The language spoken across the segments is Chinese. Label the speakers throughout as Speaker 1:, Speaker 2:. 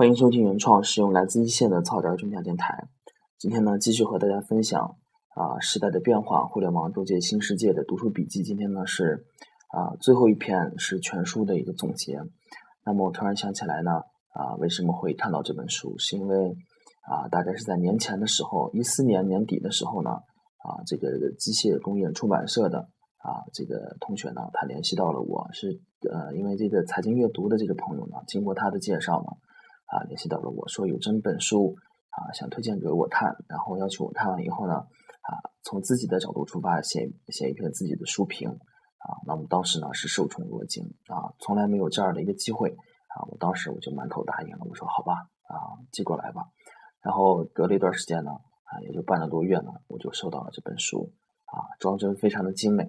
Speaker 1: 欢迎收听原创，使用来自一线的草根中讲电台。今天呢，继续和大家分享啊时代的变化，互联网构建新世界的读书笔记。今天呢是啊最后一篇是全书的一个总结。那么我突然想起来呢啊为什么会看到这本书？是因为啊大概是在年前的时候，一四年年底的时候呢啊这个机械工业出版社的啊这个同学呢他联系到了我，是呃因为这个财经阅读的这个朋友呢，经过他的介绍呢。啊，联系到了我说有这本书啊，想推荐给我看，然后要求我看完以后呢，啊，从自己的角度出发写写一篇自己的书评啊。那么当时呢是受宠若惊啊，从来没有这样的一个机会啊。我当时我就满口答应了，我说好吧啊，寄过来吧。然后隔了一段时间呢，啊，也就半个多月呢，我就收到了这本书啊，装帧非常的精美，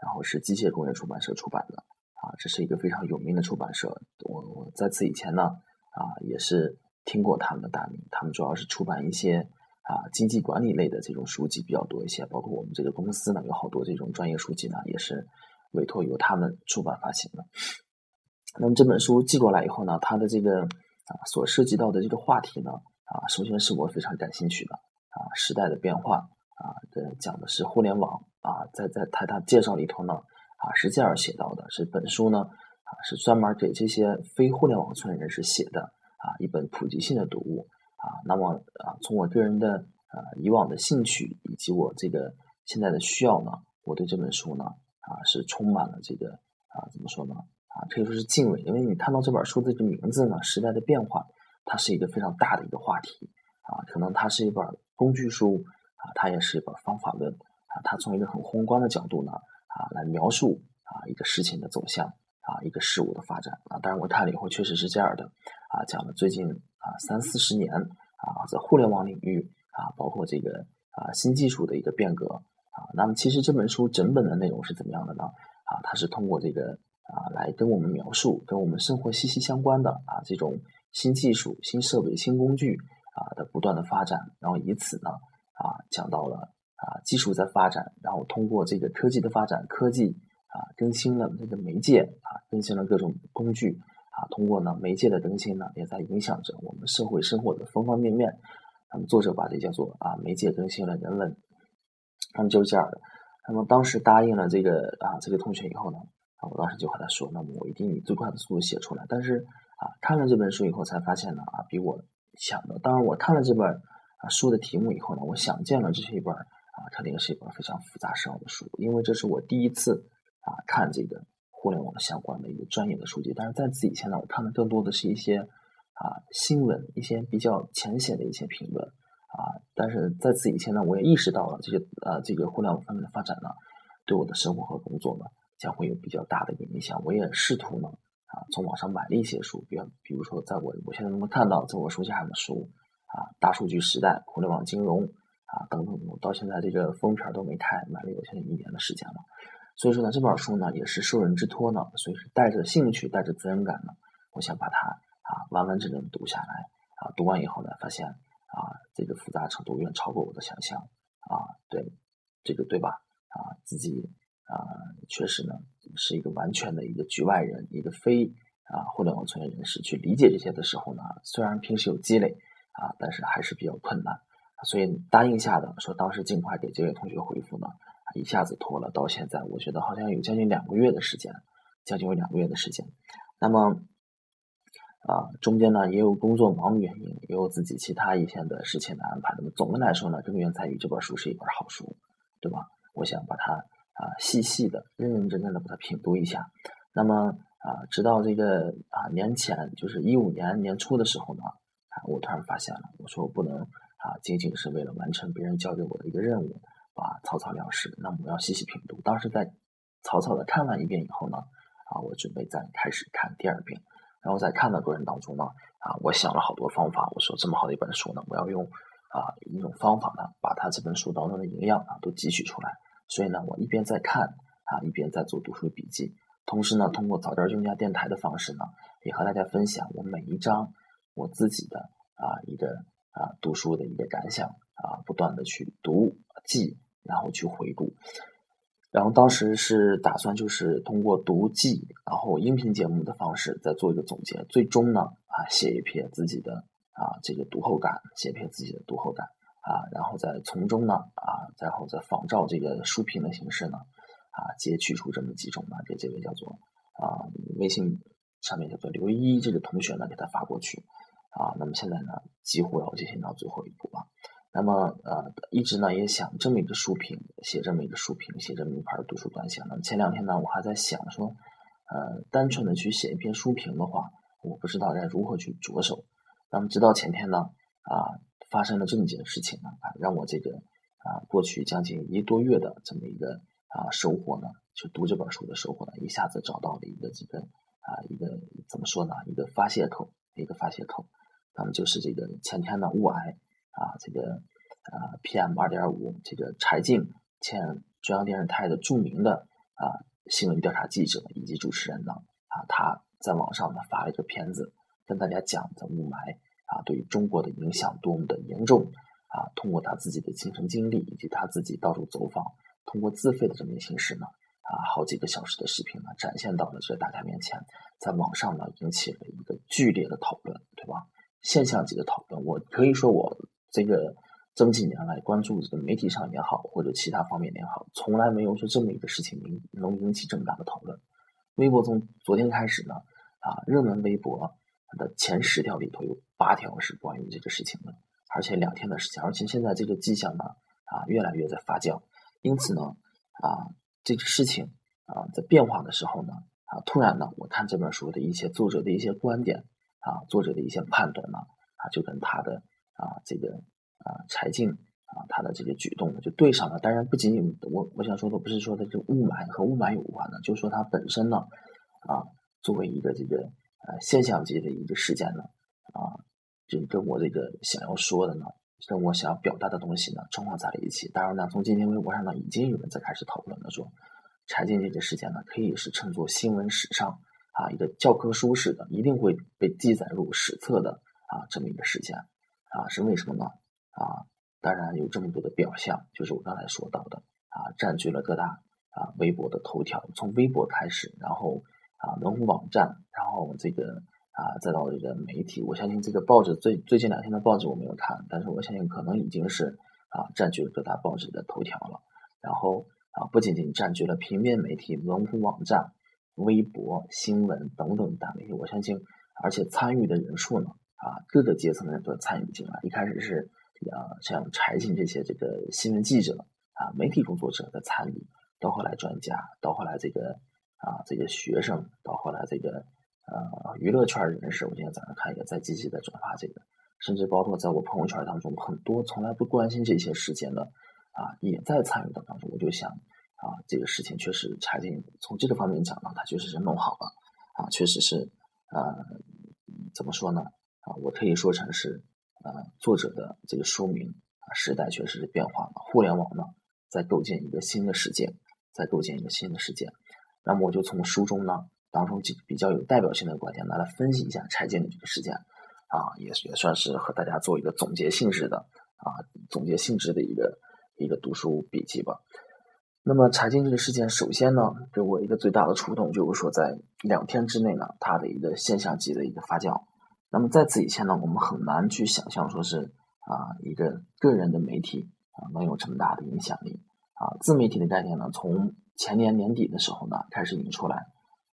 Speaker 1: 然后是机械工业出版社出版的啊，这是一个非常有名的出版社。我我在此以前呢。啊，也是听过他们的大名，他们主要是出版一些啊经济管理类的这种书籍比较多一些，包括我们这个公司呢有好多这种专业书籍呢，也是委托由他们出版发行的。那么这本书寄过来以后呢，它的这个啊所涉及到的这个话题呢啊，首先是我非常感兴趣的啊时代的变化啊，的讲的是互联网啊，在在他他介绍里头呢啊是这样写到的，是本书呢。啊是专门给这些非互联网村人士写的啊一本普及性的读物啊。那么啊，从我个人的呃以往的兴趣以及我这个现在的需要呢，我对这本书呢啊是充满了这个啊怎么说呢啊可以说是敬畏，因为你看到这本书的这个名字呢，时代的变化，它是一个非常大的一个话题啊。可能它是一本工具书啊，它也是一本方法论啊。它从一个很宏观的角度呢啊来描述啊一个事情的走向。啊，一个事物的发展啊，当然我看了以后确实是这样的啊，讲了最近啊三四十年啊，在互联网领域啊，包括这个啊新技术的一个变革啊，那么其实这本书整本的内容是怎么样的呢？啊，它是通过这个啊来跟我们描述跟我们生活息息相关的啊这种新技术、新设备、新工具啊的不断的发展，然后以此呢啊讲到了啊技术在发展，然后通过这个科技的发展，科技。啊，更新了这个媒介啊，更新了各种工具啊，通过呢媒介的更新呢，也在影响着我们社会生活的方方面面。那么作者把这叫做啊，媒介更新了人文。那么就是这样的。那么当时答应了这个啊这个同学以后呢，啊我当时就和他说，那么我一定以最快的速度写出来。但是啊看了这本书以后才发现呢啊比我想的，当然我看了这本啊书的题目以后呢，我想见了这是一本啊肯定是一本非常复杂深奥的书，因为这是我第一次。啊，看这个互联网相关的一个专业的书籍，但是在此以前呢，我看的更多的是一些啊新闻，一些比较浅显的一些评论啊。但是在此以前呢，我也意识到了这些呃这个互联网方面的发展呢，对我的生活和工作呢将会有比较大的一个影响。我也试图呢啊从网上买了一些书，比比如说在我我现在能够看到在我书架上的书啊，大数据时代、互联网金融啊等等，我到现在这个封皮都没开，买了有现在一年的时间了。所以说呢，这本书呢也是受人之托呢，所以是带着兴趣、带着责任感呢，我想把它啊完完整整读下来啊。读完以后呢，发现啊这个复杂程度远超过我的想象啊。对，这个对吧？啊，自己啊确实呢是一个完全的一个局外人，一个非啊互联网从业人士去理解这些的时候呢，虽然平时有积累啊，但是还是比较困难。所以答应下的说，当时尽快给这位同学回复呢。一下子拖了到现在，我觉得好像有将近两个月的时间，将近有两个月的时间。那么，啊，中间呢也有工作忙的原因，也有自己其他一些的事情的安排。那么总的来说呢，根源在于这本书是一本好书，对吧？我想把它啊细细的、认认真真的把它品读一下。那么啊，直到这个啊年前，就是一五年年初的时候呢，啊，我突然发现了，我说我不能啊，仅仅是为了完成别人交给我的一个任务。啊草草了事，那么我要细细品读。当时在草草的看完一遍以后呢，啊，我准备再开始看第二遍。然后在看的过程当中呢，啊，我想了好多方法。我说这么好的一本书呢，我要用啊一种方法呢，把它这本书当中的营养啊都汲取出来。所以呢，我一边在看啊，一边在做读书笔记。同时呢，通过早点用家电台的方式呢，也和大家分享我每一章我自己的啊一个啊读书的一个感想啊，不断的去读记。然后去回顾，然后当时是打算就是通过读记，然后音频节目的方式再做一个总结，最终呢啊写一篇自己的啊这个读后感，写一篇自己的读后感啊，然后再从中呢啊然后再仿照这个书评的形式呢啊截取出这么几种呢，给这位叫做啊微信上面叫做刘一这个同学呢给他发过去啊，那么现在呢几乎要进行到最后一步了。那么，呃，一直呢也想这么一个书评，写这么一个书评，写这么一篇读书短写。那么前两天呢，我还在想说，呃，单纯的去写一篇书评的话，我不知道该如何去着手。那么直到前天呢，啊，发生了这么一件事情呢，啊，让我这个啊，过去将近一个多月的这么一个啊收获呢，就读这本书的收获呢，一下子找到了一个这个啊一个怎么说呢，一个发泄口，一个发泄口。那么就是这个前天的雾霾。啊，这个啊，PM 二点五，这个柴静，前中央电视台的著名的啊新闻调查记者以及主持人呢，啊，他在网上呢发了一个片子，跟大家讲的雾霾啊对于中国的影响多么的严重啊，通过他自己的亲身经历以及他自己到处走访，通过自费的这么一个形式呢，啊，好几个小时的视频呢展现到了这大家面前，在网上呢引起了一个剧烈的讨论，对吧？现象级的讨论，我可以说我。这个这么几年来关注这个媒体上也好，或者其他方面也好，从来没有说这么一个事情能能引起这么大的讨论。微博从昨天开始呢，啊，热门微博的前十条里头有八条是关于这个事情的，而且两天的时间，而且现在这个迹象呢，啊，越来越在发酵。因此呢，啊，这个事情啊在变化的时候呢，啊，突然呢，我看这本书的一些作者的一些观点，啊，作者的一些判断呢，啊，就跟他的。啊，这个啊，柴静啊，他的这个举动呢，就对上了。当然，不仅仅我我想说的不是说的这雾霾和雾霾有关的，就是说它本身呢，啊，作为一个这个呃现象级的一个事件呢，啊，就跟我这个想要说的呢，跟我想要表达的东西呢，重合在了一起。当然呢，从今天微博上呢，已经有人在开始讨论了，说柴静这个事件呢，可以是称作新闻史上啊一个教科书式的，一定会被记载入史册的啊这么一个事件。啊，是为什么呢？啊，当然有这么多的表象，就是我刚才说到的啊，占据了各大啊微博的头条，从微博开始，然后啊门户网站，然后这个啊再到这个媒体，我相信这个报纸最最近两天的报纸我没有看，但是我相信可能已经是啊占据了各大报纸的头条了。然后啊不仅仅占据了平面媒体、门户网站、微博、新闻等等大媒体，我相信而且参与的人数呢。啊，各个阶层的人都参与进来。一开始是啊，像柴静这些这个新闻记者啊、媒体工作者的参与，到后来专家，到后来这个啊，这个学生，到后来这个呃娱乐圈人士，我今天早上看也在积极的转发这个，甚至包括在我朋友圈当中，很多从来不关心这些事件的啊，也在参与当中。我就想啊，这个事情确实柴静从这个方面讲呢，他确实是弄好了啊，确实是呃，怎么说呢？啊，我可以说成是，呃，作者的这个书名啊，时代确实是变化了，互联网呢在构建一个新的世界，在构建一个新的世界。那么我就从书中呢当中比较有代表性的观点拿来分析一下拆建的这个事件，啊，也也算是和大家做一个总结性质的啊，总结性质的一个一个读书笔记吧。那么柴静这个事件，首先呢给我一个最大的触动，就是说在两天之内呢，它的一个现象级的一个发酵。那么在此以前呢，我们很难去想象说是啊一个个人的媒体啊能有这么大的影响力啊自媒体的概念呢，从前年年底的时候呢开始引出来。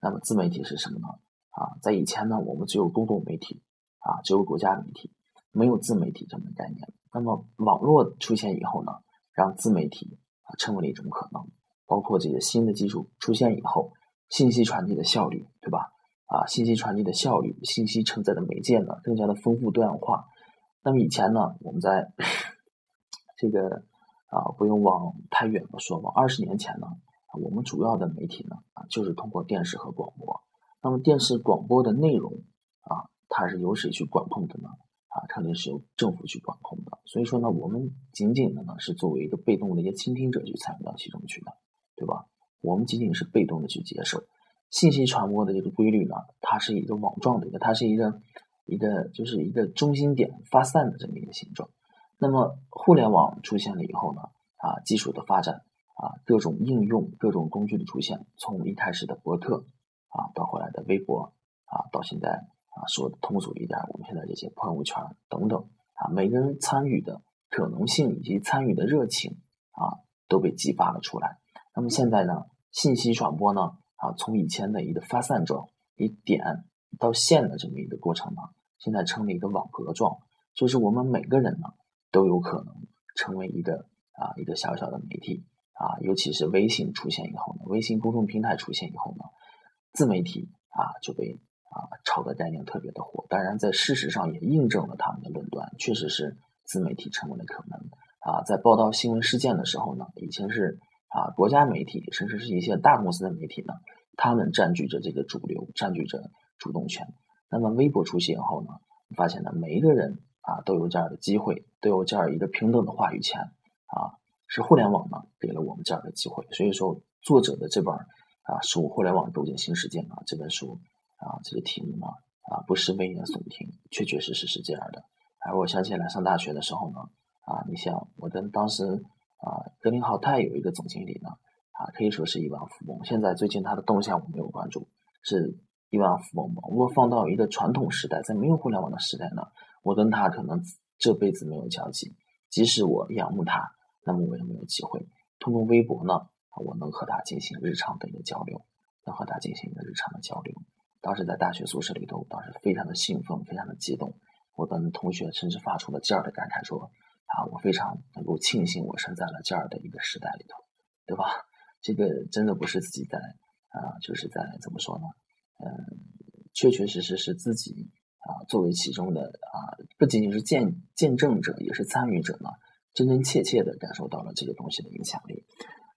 Speaker 1: 那么自媒体是什么呢？啊，在以前呢，我们只有公共媒体啊，只有国家媒体，没有自媒体这么概念。那么网络出现以后呢，让自媒体啊成为了一种可能。包括这个新的技术出现以后，信息传递的效率，对吧？啊，信息传递的效率，信息承载的媒介呢，更加的丰富多样化。那么以前呢，我们在这个啊，不用往太远了说，往二十年前呢，我们主要的媒体呢，啊，就是通过电视和广播。那么电视广播的内容啊，它是由谁去管控的呢？啊，肯定是由政府去管控的。所以说呢，我们仅仅的呢，是作为一个被动的一个倾听者去参与到其中去的，对吧？我们仅仅是被动的去接受。信息传播的这个规律呢，它是一个网状的一个，它是一个一个就是一个中心点发散的这么一个形状。那么互联网出现了以后呢，啊，技术的发展啊各种应用、各种工具的出现，从一开始的博客啊，到后来的微博啊，到现在啊说的通俗一点，我们现在这些朋友圈等等啊，每个人参与的可能性以及参与的热情啊都被激发了出来。那么现在呢，信息传播呢啊，从以前的一个发散状，以点到线的这么一个过程呢，现在成了一个网格状，就是我们每个人呢都有可能成为一个啊一个小小的媒体啊，尤其是微信出现以后呢，微信公众平台出现以后呢，自媒体啊就被啊炒的概念特别的火。当然，在事实上也印证了他们的论断，确实是自媒体成为了可能啊。在报道新闻事件的时候呢，以前是啊国家媒体，甚至是一些大公司的媒体呢，他们占据着这个主流，占据着。主动权。那么微博出现以后呢，发现呢，每一个人啊都有这样的机会，都有这样一个平等的话语权啊。是互联网呢给了我们这样的机会。所以说，作者的这本啊《书互联网构建新世界》啊这本书啊这个题目呢啊不是危言耸听，确确实实是这样的。而我想起来上大学的时候呢啊，你像我跟当时啊格林豪泰有一个总经理呢啊可以说是亿万富翁。现在最近他的动向我没有关注，是。亿万富翁嘛，如果放到一个传统时代，在没有互联网的时代呢，我跟他可能这辈子没有交集。即使我仰慕他，那么我也没有机会通过微博呢，我能和他进行日常的一个交流，能和他进行一个日常的交流。当时在大学宿舍里头，当时非常的兴奋，非常的激动。我跟同学甚至发出了这样的感慨，说啊，我非常能够庆幸我生在了这样的一个时代里头，对吧？这个真的不是自己在啊，就是在怎么说呢？嗯，确确实实是自己啊，作为其中的啊，不仅仅是见见证者，也是参与者呢，真真切切的感受到了这个东西的影响力。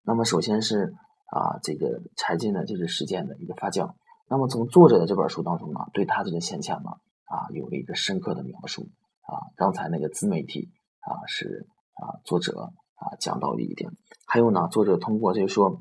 Speaker 1: 那么，首先是啊，这个柴进的这个事件的一个发酵。那么，从作者的这本书当中呢，对他这个现象呢，啊，有了一个深刻的描述。啊，刚才那个自媒体啊，是啊，作者啊讲到的一点。还有呢，作者通过就是说，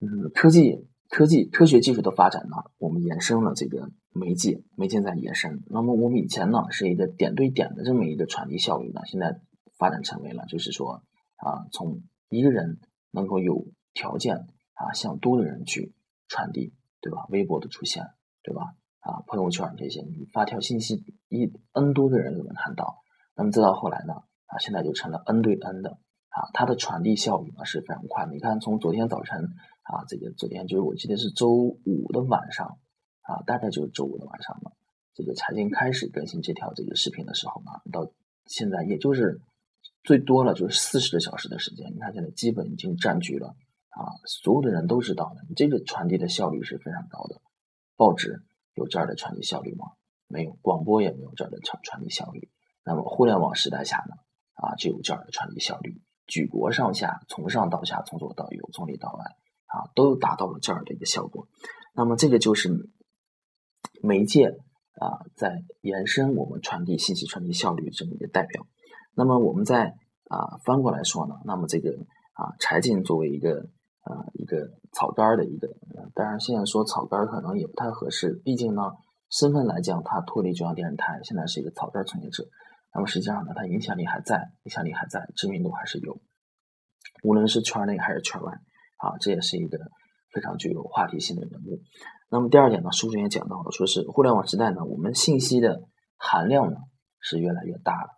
Speaker 1: 嗯，科技。科技、科学技术的发展呢，我们延伸了这个媒介，媒介在延伸。那么我们以前呢是一个点对点的这么一个传递效率呢，现在发展成为了就是说啊，从一个人能够有条件啊向多个人去传递，对吧？微博的出现，对吧？啊，朋友圈这些，你发条信息，一 n 多个人都能看到。那么再到后来呢，啊，现在就成了 n 对 n 的啊，它的传递效率呢是非常快的。你看，从昨天早晨。啊，这个昨天就是我记得是周五的晚上，啊，大概就是周五的晚上嘛。这个财经开始更新这条这个视频的时候呢，到现在也就是最多了就是四十个小时的时间。你看现在基本已经占据了啊，所有的人都知道的，你这个传递的效率是非常高的。报纸有这样的传递效率吗？没有，广播也没有这样的传传递效率。那么互联网时代下呢，啊，就有这样的传递效率，举国上下，从上到下，从左到右，从里到外。啊，都达到了这样的一个效果。那么，这个就是媒介啊，在延伸我们传递信息、传递效率这么一个代表。那么，我们在啊翻过来说呢，那么这个啊柴进作为一个啊一个草根儿的一个，当然现在说草根儿可能也不太合适，毕竟呢身份来讲，他脱离中央电视台，现在是一个草根从业者。那么实际上呢，他影响力还在，影响力还在，知名度还是有，无论是圈内还是圈外。啊，这也是一个非常具有话题性的人物。那么第二点呢，书中也讲到了，说是互联网时代呢，我们信息的含量呢是越来越大了。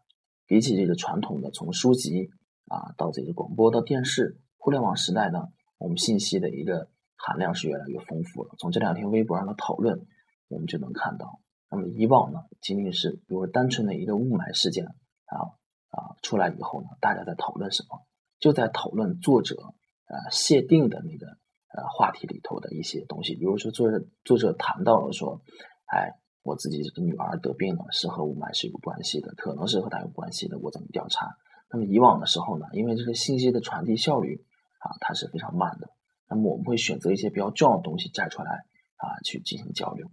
Speaker 1: 比起这个传统的从书籍啊到这个广播到电视，互联网时代呢，我们信息的一个含量是越来越丰富了。从这两天微博上的讨论，我们就能看到，那么以往呢，仅仅是比如单纯的一个雾霾事件啊啊出来以后呢，大家在讨论什么？就在讨论作者。啊，限定的那个呃话题里头的一些东西，比如说作者作者谈到了说，哎，我自己这个女儿得病了，是和雾霾是有关系的，可能是和它有关系的，我怎么调查？那么以往的时候呢，因为这个信息的传递效率啊，它是非常慢的，那么我们会选择一些比较重要的东西摘出来啊去进行交流。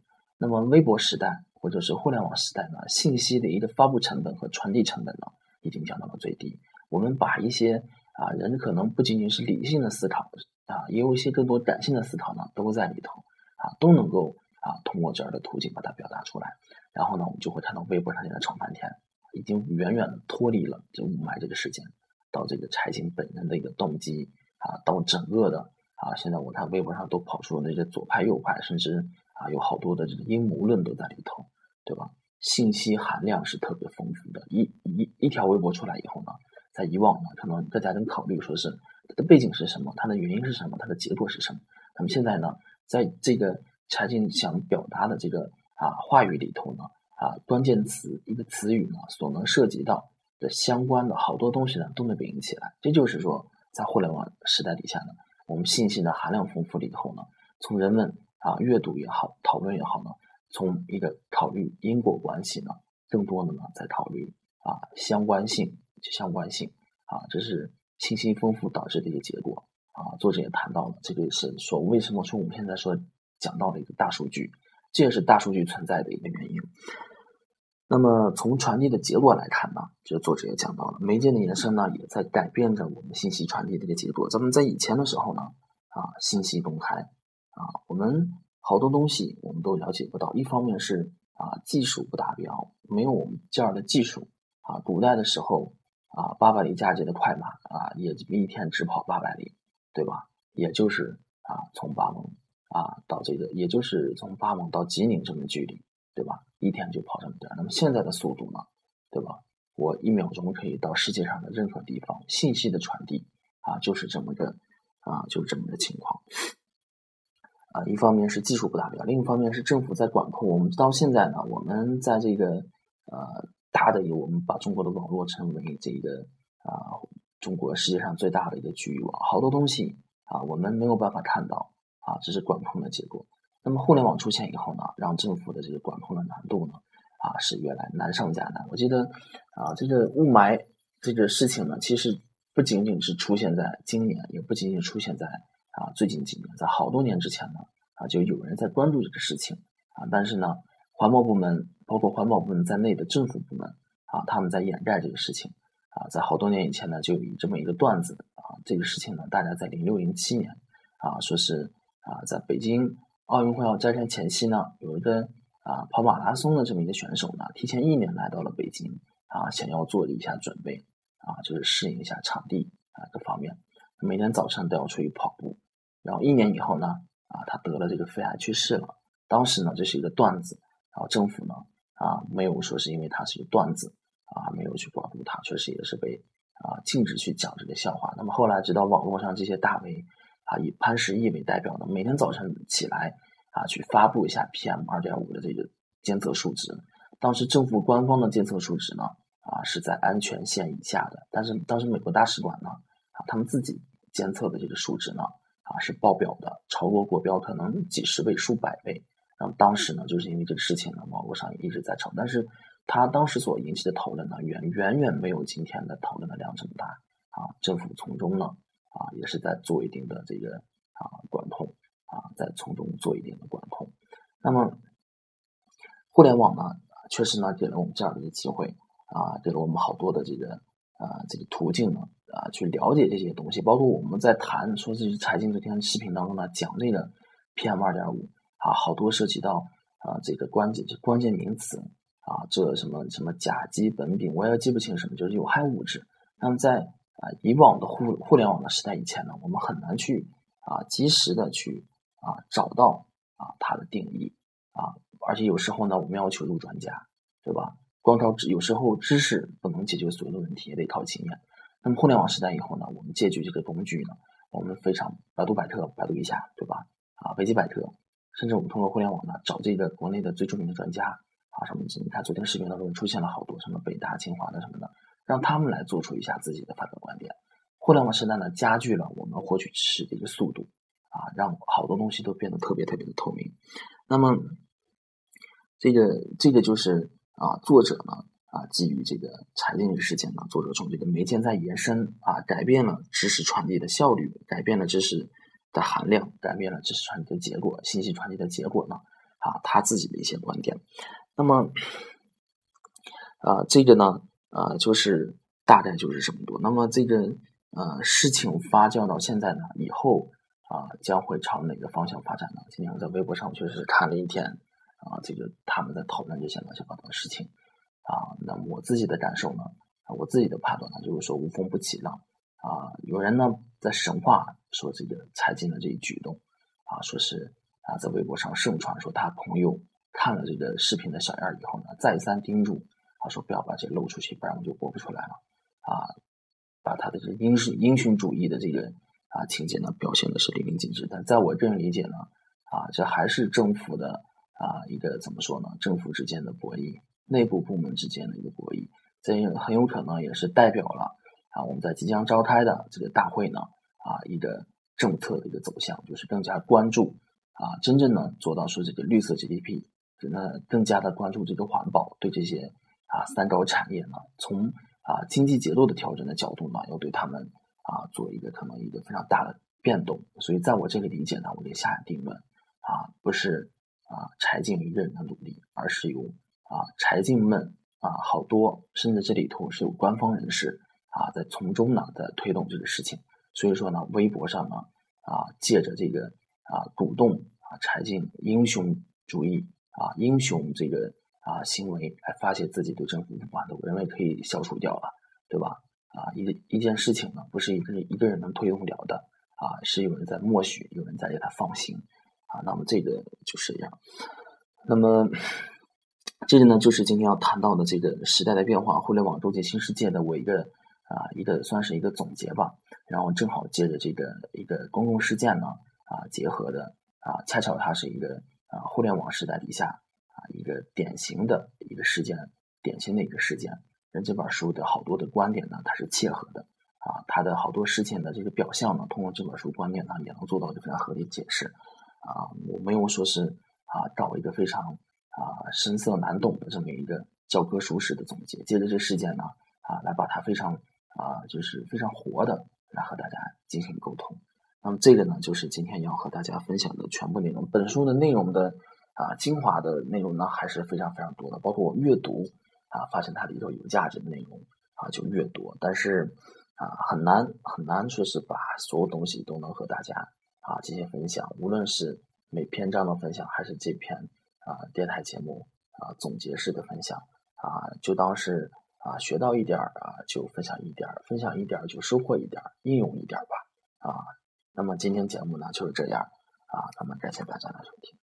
Speaker 1: 那么微博时代或者是互联网时代呢，信息的一个发布成本和传递成本呢，已经降到了最低。我们把一些啊，人可能不仅仅是理性的思考啊，也有一些更多感性的思考呢，都在里头啊，都能够啊通过这样的途径把它表达出来。然后呢，我们就会看到微博上现在吵翻天，已经远远的脱离了这雾霾这个事件，到这个柴静本人的一个动机啊，到整个的啊，现在我看微博上都跑出了那些左派右派，甚至啊有好多的这个阴谋论都在里头，对吧？信息含量是特别丰富的，一一一条微博出来以后呢，在以往呢，可能大家能考虑说是它的背景是什么，它的原因是什么，它的结果是什么。那么现在呢，在这个柴静想表达的这个啊话语里头呢，啊关键词一个词语呢，所能涉及到的相关的好多东西呢，都能被引起来。这就是说，在互联网时代底下呢，我们信息的含量丰富了以后呢，从人们啊阅读也好，讨论也好呢。从一个考虑因果关系呢，更多的呢在考虑啊相关性，相关性啊，这是信息丰富导致的一个结果啊。作者也谈到了，这个是说为什么说我们现在说讲到了一个大数据，这也是大数据存在的一个原因。那么从传递的结果来看呢，这作者也讲到了，媒介的延伸呢也在改变着我们信息传递的一个结果。咱们在以前的时候呢，啊信息公开啊，我们。好多东西我们都了解不到，一方面是啊技术不达标，没有我们这样的技术啊。古代的时候啊，八百里加急的快马啊，也一天只跑八百里，对吧？也就是啊从巴蒙啊到这个，也就是从巴蒙到吉宁这么距离，对吧？一天就跑这么点。那么现在的速度呢，对吧？我一秒钟可以到世界上的任何地方，信息的传递啊就是这么个啊就是这么个情况。啊，一方面是技术不达标，另一方面是政府在管控。我们到现在呢，我们在这个呃大的，我们把中国的网络称为这个啊中国世界上最大的一个局域网，好多东西啊我们没有办法看到啊，这是管控的结果。那么互联网出现以后呢，让政府的这个管控的难度呢啊是越来难上加难。我记得啊这个雾霾这个事情呢，其实不仅仅是出现在今年，也不仅仅出现在。啊，最近几年，在好多年之前呢，啊，就有人在关注这个事情啊，但是呢，环保部门，包括环保部门在内的政府部门啊，他们在掩盖这个事情啊，在好多年以前呢，就有这么一个段子啊，这个事情呢，大家在零六零七年啊，说是啊，在北京奥运会要摘山前夕呢，有一个啊跑马拉松的这么一个选手呢，提前一年来到了北京啊，想要做一下准备啊，就是适应一下场地啊各方面，每天早上都要出去跑步。然后一年以后呢，啊，他得了这个肺癌去世了。当时呢，这是一个段子，然后政府呢，啊，没有说是因为他是一个段子，啊，没有去保护他，确实也是被啊禁止去讲这个笑话。那么后来，直到网络上这些大 V，啊，以潘石屹为代表的，每天早晨起来啊，去发布一下 PM 二点五的这个监测数值。当时政府官方的监测数值呢，啊，是在安全线以下的。但是当时美国大使馆呢，啊，他们自己监测的这个数值呢。啊，是爆表的，超过国标可能几十倍、数百倍。然后当时呢，就是因为这个事情呢，网络上也一直在吵。但是他当时所引起的讨论呢，远远远没有今天的讨论的量这么大。啊，政府从中呢，啊，也是在做一定的这个啊管控，啊，在从中做一定的管控。那么，互联网呢，确实呢，给了我们这样的一个机会，啊，给了我们好多的这个啊这个途径呢。啊，去了解这些东西，包括我们在谈说这些财经这篇视频当中呢，讲这个 PM 二点五啊，好多涉及到啊这个关键就关键名词啊，这什么什么甲基苯丙，我也记不清什么，就是有害物质。那么在啊以往的互互联网的时代以前呢，我们很难去啊及时的去啊找到啊它的定义啊，而且有时候呢，我们要求助专家，对吧？光靠知有时候知识不能解决所有的问题，也得靠经验。那么互联网时代以后呢，我们借据这个工具呢，我们非常百度百科百度一下，对吧？啊，维基百科，甚至我们通过互联网呢，找这个国内的最著名的专家啊，什么？你看昨天视频当中出现了好多什么北大、清华的什么的，让他们来做出一下自己的发表观点。互联网时代呢，加剧了我们获取知识的一个速度啊，让好多东西都变得特别特别的透明。那么这个这个就是啊，作者呢。啊，基于这个财经这个事件呢，作者从这个媒介在延伸啊，改变了知识传递的效率，改变了知识的含量，改变了知识传递的结果，信息传递的结果呢，啊，他自己的一些观点。那么，啊，这个呢，啊，就是大概就是这么多。那么这个呃，事情发酵到现在呢，以后啊，将会朝哪个方向发展呢？今天我在微博上确实看了一天啊，这个他们在讨论这些乱七八糟的事情。啊，那么我自己的感受呢？我自己的判断呢，就是说无风不起浪啊，有人呢在神话说这个柴静的这一举动啊，说是啊在微博上盛传说他朋友看了这个视频的小样以后呢，再三叮嘱他说不要把这露出去，不然我就播不出来了啊，把他的这英雄英雄主义的这个啊情节呢表现的是淋漓尽致。但在我个人理解呢，啊这还是政府的啊一个怎么说呢？政府之间的博弈，内部部门之间的一个博弈，这很有可能也是代表了。啊，我们在即将召开的这个大会呢，啊，一个政策的一个走向，就是更加关注啊，真正呢做到说这个绿色 GDP，那更加的关注这个环保，对这些啊三高产业呢，从啊经济结构的调整的角度呢，要对他们啊做一个可能一个非常大的变动。所以在我这里理解呢，我得下定论啊，不是啊柴静一个人的努力，而是由啊柴静们啊好多，甚至这里头是有官方人士。啊，在从中呢，在推动这个事情，所以说呢，微博上呢，啊，借着这个啊，鼓动啊，柴静英雄主义啊，英雄这个啊行为来发泄自己对政府不满的，我认为可以消除掉了，对吧？啊，一一件事情呢，不是一个一个人能推动了的，啊，是有人在默许，有人在给他放行，啊，那么这个就是这样。那么，这个呢，就是今天要谈到的这个时代的变化，互联网构建新世界的我一个。啊，一个算是一个总结吧，然后正好借着这个一个公共事件呢，啊结合的啊，恰巧它是一个啊互联网时代底下啊一个典型的一个事件，典型的一个事件，跟这本书的好多的观点呢，它是切合的啊，它的好多事情的这个表象呢，通过这本书观点呢，也能做到一个非常合理解释。啊，我没有说是啊找一个非常啊深涩难懂的这么一个教科书式的总结，借着这事件呢啊来把它非常。啊，就是非常活的来和大家进行沟通。那么这个呢，就是今天要和大家分享的全部内容。本书的内容的啊精华的内容呢，还是非常非常多的。包括我阅读啊，发现它里头有价值的内容啊，就越多。但是啊，很难很难说是把所有东西都能和大家啊进行分享。无论是每篇章的分享，还是这篇啊电台节目啊总结式的分享啊，就当是。啊，学到一点儿啊，就分享一点儿，分享一点儿就收获一点儿，应用一点儿吧。啊，那么今天节目呢就是这样啊，那么感谢大家的收听。